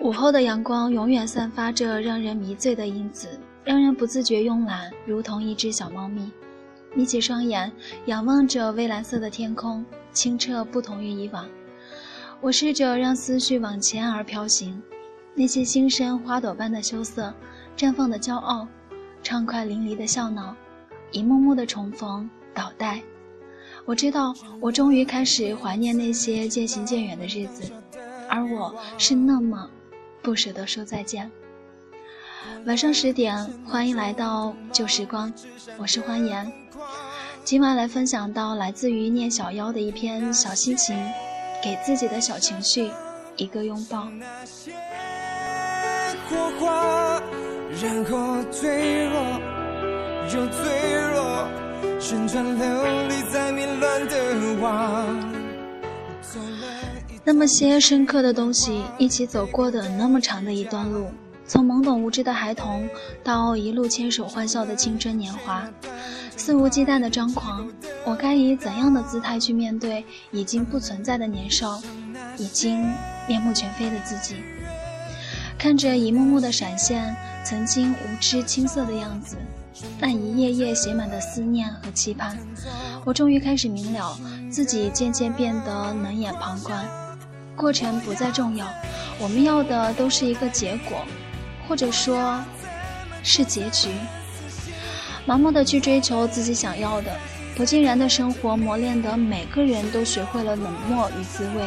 午后的阳光永远散发着让人迷醉的因子，让人不自觉慵懒，如同一只小猫咪。眯起双眼，仰望着蔚蓝色的天空，清澈不同于以往。我试着让思绪往前而飘行，那些新生花朵般的羞涩，绽放的骄傲，畅快淋漓的笑闹，一幕幕的重逢倒带。我知道，我终于开始怀念那些渐行渐远的日子，而我是那么。不舍得说再见。晚上十点，欢迎来到旧时光，我是欢颜。今晚来分享到来自于念小妖的一篇小心情，给自己的小情绪一个拥抱。然后脆弱又脆弱，旋转流离在迷乱的网那么些深刻的东西，一起走过的那么长的一段路，从懵懂无知的孩童到一路牵手欢笑的青春年华，肆无忌惮的张狂，我该以怎样的姿态去面对已经不存在的年少，已经面目全非的自己？看着一幕幕的闪现，曾经无知青涩的样子，那一页页写满的思念和期盼，我终于开始明了，自己渐渐变得冷眼旁观。过程不再重要，我们要的都是一个结果，或者说，是结局。盲目的去追求自己想要的，不尽然的生活磨练的每个人都学会了冷漠与滋味。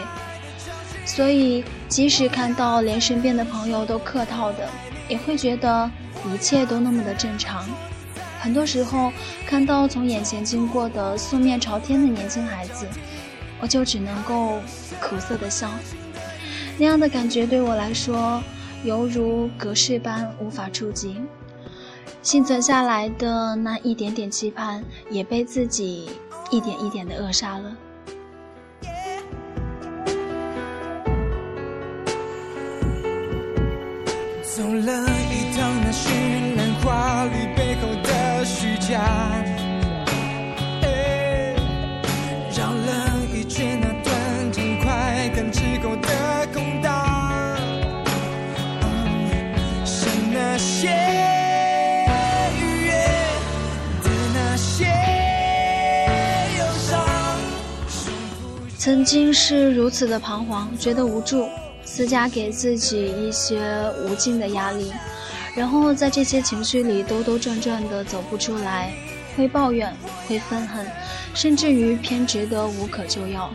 所以，即使看到连身边的朋友都客套的，也会觉得一切都那么的正常。很多时候，看到从眼前经过的素面朝天的年轻孩子。我就只能够苦涩的笑，那样的感觉对我来说，犹如隔世般无法触及。幸存下来的那一点点期盼，也被自己一点一点的扼杀了。走了一趟那绚曾经是如此的彷徨，觉得无助，私家给自己一些无尽的压力，然后在这些情绪里兜兜转转的走不出来，会抱怨，会愤恨，甚至于偏执得无可救药。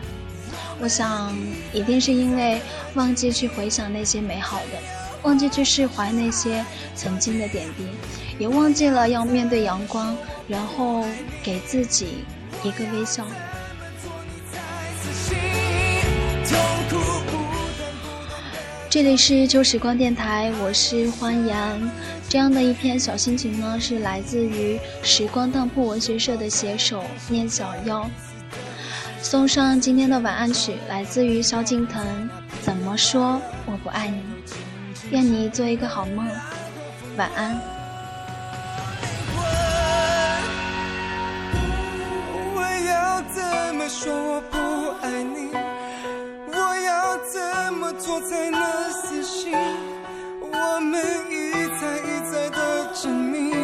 我想，一定是因为忘记去回想那些美好的，忘记去释怀那些曾经的点滴，也忘记了要面对阳光，然后给自己一个微笑。这里是旧时光电台，我是欢颜。这样的一篇小心情呢，是来自于时光当铺文学社的写手念小妖。送上今天的晚安曲，来自于萧敬腾。怎么说我不爱你？愿你做一个好梦，晚安。我要怎么说我不爱你？我要怎么做才能死心？我们一再一再的证明。